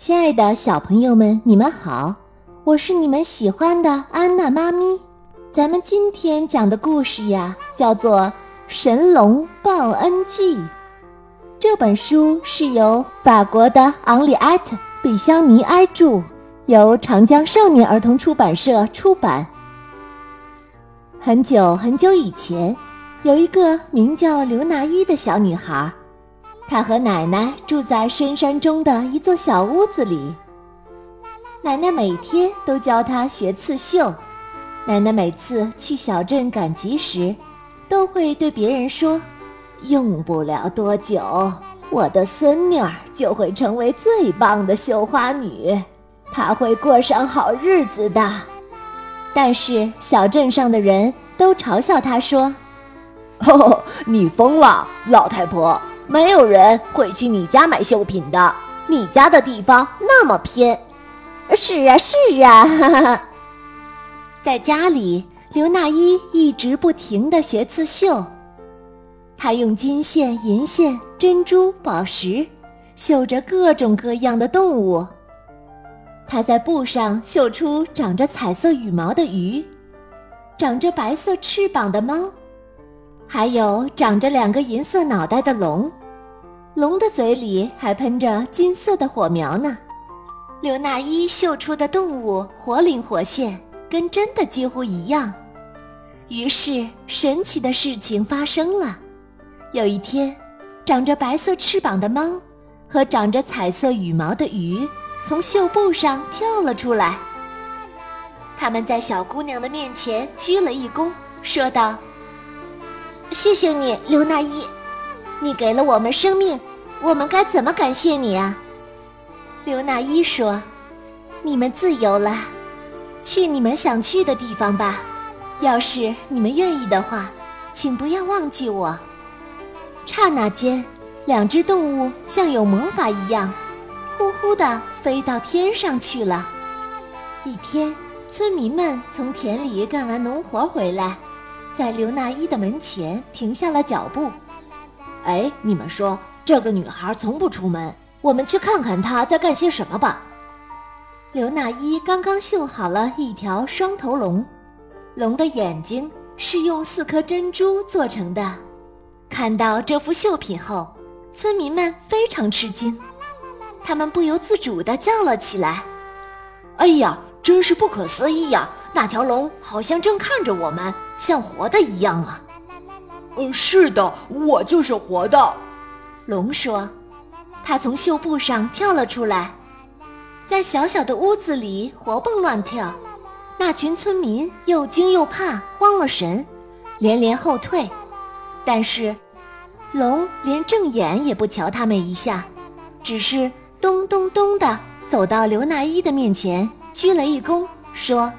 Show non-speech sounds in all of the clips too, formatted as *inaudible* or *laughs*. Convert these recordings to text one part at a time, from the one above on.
亲爱的小朋友们，你们好，我是你们喜欢的安娜妈咪。咱们今天讲的故事呀，叫做《神龙报恩记》。这本书是由法国的昂里埃特·比肖尼埃著，由长江少年儿童出版社出版。很久很久以前，有一个名叫刘娜依的小女孩。他和奶奶住在深山中的一座小屋子里。奶奶每天都教他学刺绣。奶奶每次去小镇赶集时，都会对别人说：“用不了多久，我的孙女儿就会成为最棒的绣花女，她会过上好日子的。”但是小镇上的人都嘲笑她说：“ *laughs* 哦，你疯了，老太婆！”没有人会去你家买绣品的，你家的地方那么偏。是啊，是啊。*laughs* 在家里，刘娜依一直不停地学刺绣。她用金线、银线、珍珠、宝石绣着各种各样的动物。她在布上绣出长着彩色羽毛的鱼，长着白色翅膀的猫，还有长着两个银色脑袋的龙。龙的嘴里还喷着金色的火苗呢。刘娜依绣出的动物活灵活现，跟真的几乎一样。于是，神奇的事情发生了。有一天，长着白色翅膀的猫和长着彩色羽毛的鱼从绣布上跳了出来。他们在小姑娘的面前鞠了一躬，说道：“谢谢你，刘娜依。”你给了我们生命，我们该怎么感谢你啊？刘娜依说：“你们自由了，去你们想去的地方吧。要是你们愿意的话，请不要忘记我。”刹那间，两只动物像有魔法一样，呼呼地飞到天上去了。一天，村民们从田里干完农活回来，在刘娜依的门前停下了脚步。哎，你们说这个女孩从不出门，我们去看看她在干些什么吧。刘娜依刚刚绣好了一条双头龙，龙的眼睛是用四颗珍珠做成的。看到这幅绣品后，村民们非常吃惊，他们不由自主地叫了起来：“哎呀，真是不可思议呀！那条龙好像正看着我们，像活的一样啊！”嗯，是的，我就是活的。龙说：“他从绣布上跳了出来，在小小的屋子里活蹦乱跳。那群村民又惊又怕，慌了神，连连后退。但是，龙连正眼也不瞧他们一下，只是咚咚咚地走到刘娜依的面前，鞠了一躬，说：‘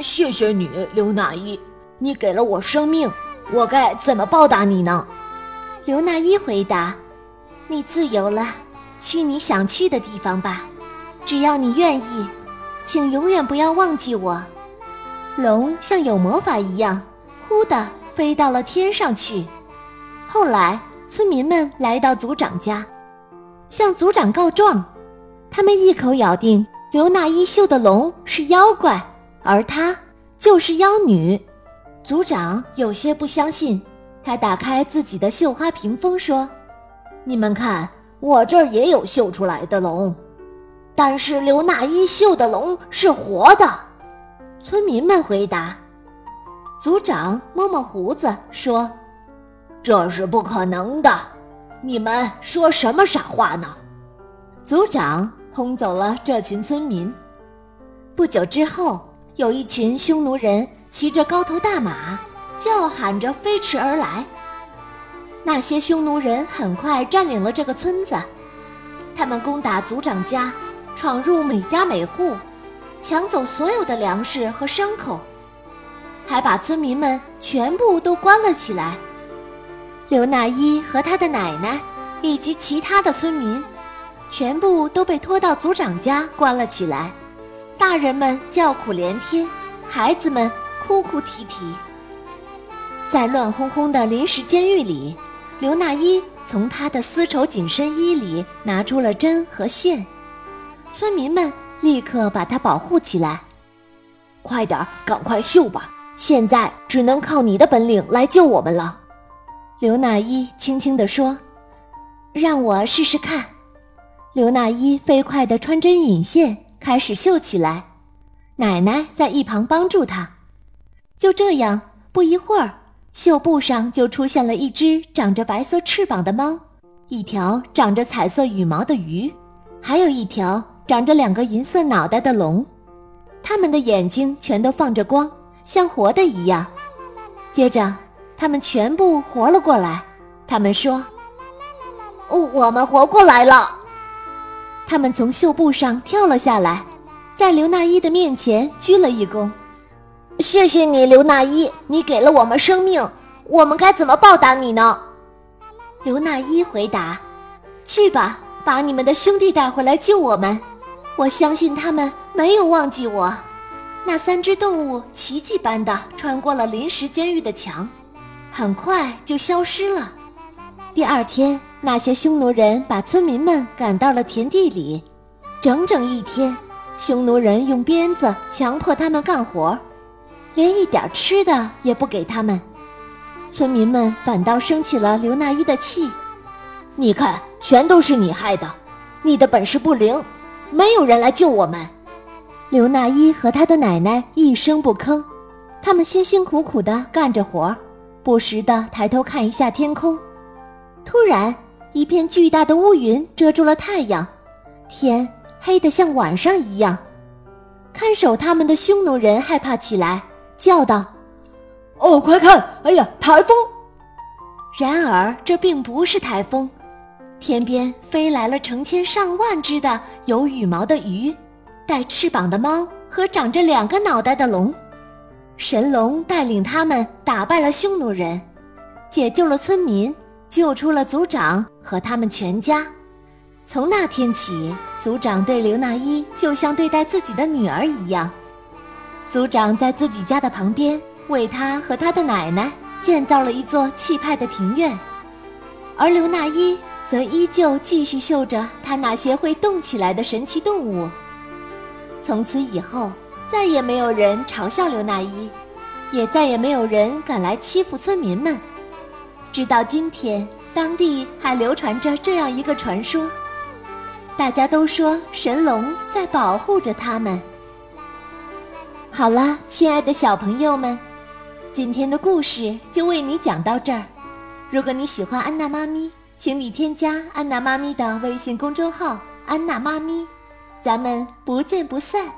谢谢你，刘娜依，你给了我生命。’”我该怎么报答你呢？刘娜依回答：“你自由了，去你想去的地方吧。只要你愿意，请永远不要忘记我。”龙像有魔法一样，忽的飞到了天上去。后来，村民们来到族长家，向族长告状。他们一口咬定刘娜依绣的龙是妖怪，而她就是妖女。族长有些不相信，他打开自己的绣花屏风说：“你们看，我这儿也有绣出来的龙，但是刘娜依绣的龙是活的。”村民们回答。族长摸摸胡子说：“这是不可能的，你们说什么傻话呢？”族长轰走了这群村民。不久之后，有一群匈奴人。骑着高头大马，叫喊着飞驰而来。那些匈奴人很快占领了这个村子，他们攻打族长家，闯入每家每户，抢走所有的粮食和牲口，还把村民们全部都关了起来。刘娜依和他的奶奶以及其他的村民，全部都被拖到族长家关了起来。大人们叫苦连天，孩子们。哭哭啼啼，在乱哄哄的临时监狱里，刘娜依从她的丝绸紧身衣里拿出了针和线，村民们立刻把它保护起来。快点，赶快绣吧！现在只能靠你的本领来救我们了。刘娜依轻轻地说：“让我试试看。”刘娜依飞快地穿针引线，开始绣起来。奶奶在一旁帮助她。就这样，不一会儿，绣布上就出现了一只长着白色翅膀的猫，一条长着彩色羽毛的鱼，还有一条长着两个银色脑袋的龙。它们的眼睛全都放着光，像活的一样。接着。它们全部活了过来。它们说：“我们活过来了。”它们从绣布上跳了下来，在刘娜依的面前鞠了一躬：“谢谢你，刘娜依，你给了我们生命。我们该怎么报答你呢？”刘娜依回答：“去吧，把你们的兄弟带回来救我们。我相信他们没有忘记我。”那三只动物奇迹般的穿过了临时监狱的墙。很快就消失了。第二天，那些匈奴人把村民们赶到了田地里，整整一天，匈奴人用鞭子强迫他们干活，连一点吃的也不给他们。村民们反倒生起了刘娜依的气。你看，全都是你害的，你的本事不灵，没有人来救我们。刘娜依和她的奶奶一声不吭，他们辛辛苦苦地干着活。不时地抬头看一下天空，突然，一片巨大的乌云遮住了太阳，天黑得像晚上一样。看守他们的匈奴人害怕起来，叫道：“哦，快看！哎呀，台风！”然而，这并不是台风，天边飞来了成千上万只的有羽毛的鱼，带翅膀的猫和长着两个脑袋的龙。神龙带领他们打败了匈奴人，解救了村民，救出了族长和他们全家。从那天起，族长对刘娜依就像对待自己的女儿一样。族长在自己家的旁边为他和他的奶奶建造了一座气派的庭院，而刘娜依则依旧继续绣着他那些会动起来的神奇动物。从此以后。再也没有人嘲笑刘娜依，也再也没有人敢来欺负村民们。直到今天，当地还流传着这样一个传说：大家都说神龙在保护着他们。好了，亲爱的小朋友们，今天的故事就为你讲到这儿。如果你喜欢安娜妈咪，请你添加安娜妈咪的微信公众号“安娜妈咪”，咱们不见不散。